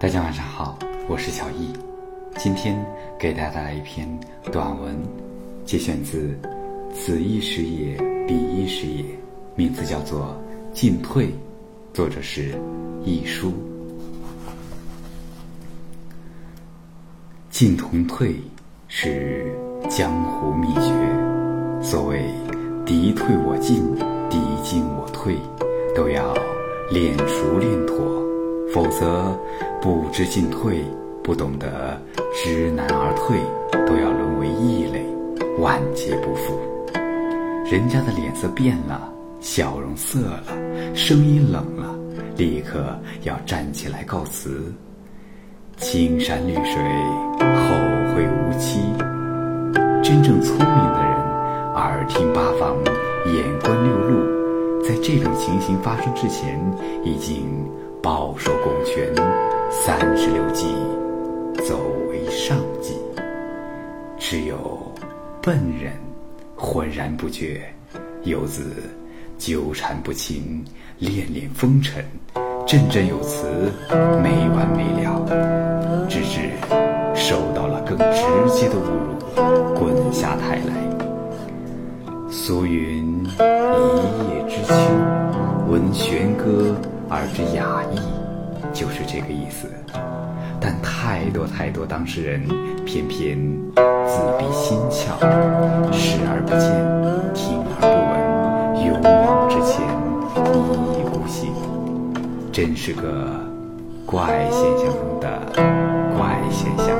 大家晚上好，我是小易，今天给大家带来一篇短文，节选自《此一时也，彼一时也》，名字叫做《进退》，作者是易舒。进同退是江湖秘诀，所谓敌退我进，敌进我退，都要练熟练妥。否则，不知进退，不懂得知难而退，都要沦为异类，万劫不复。人家的脸色变了，笑容涩了，声音冷了，立刻要站起来告辞。青山绿水，后会无期。真正聪明的人，耳听八方，眼观六路，在这种情形发生之前，已经。饱受拱权，三十六计，走为上计。只有笨人浑然不觉，游子纠缠不清，恋恋风尘，振振有词，没完没了，直至受到了更直接的侮辱，滚下台来。俗云：一叶知秋，闻弦歌。而知雅意，就是这个意思。但太多太多当事人偏偏自闭心窍，视而不见，听而不闻，勇往直前，一意孤行，真是个怪现象中的怪现象。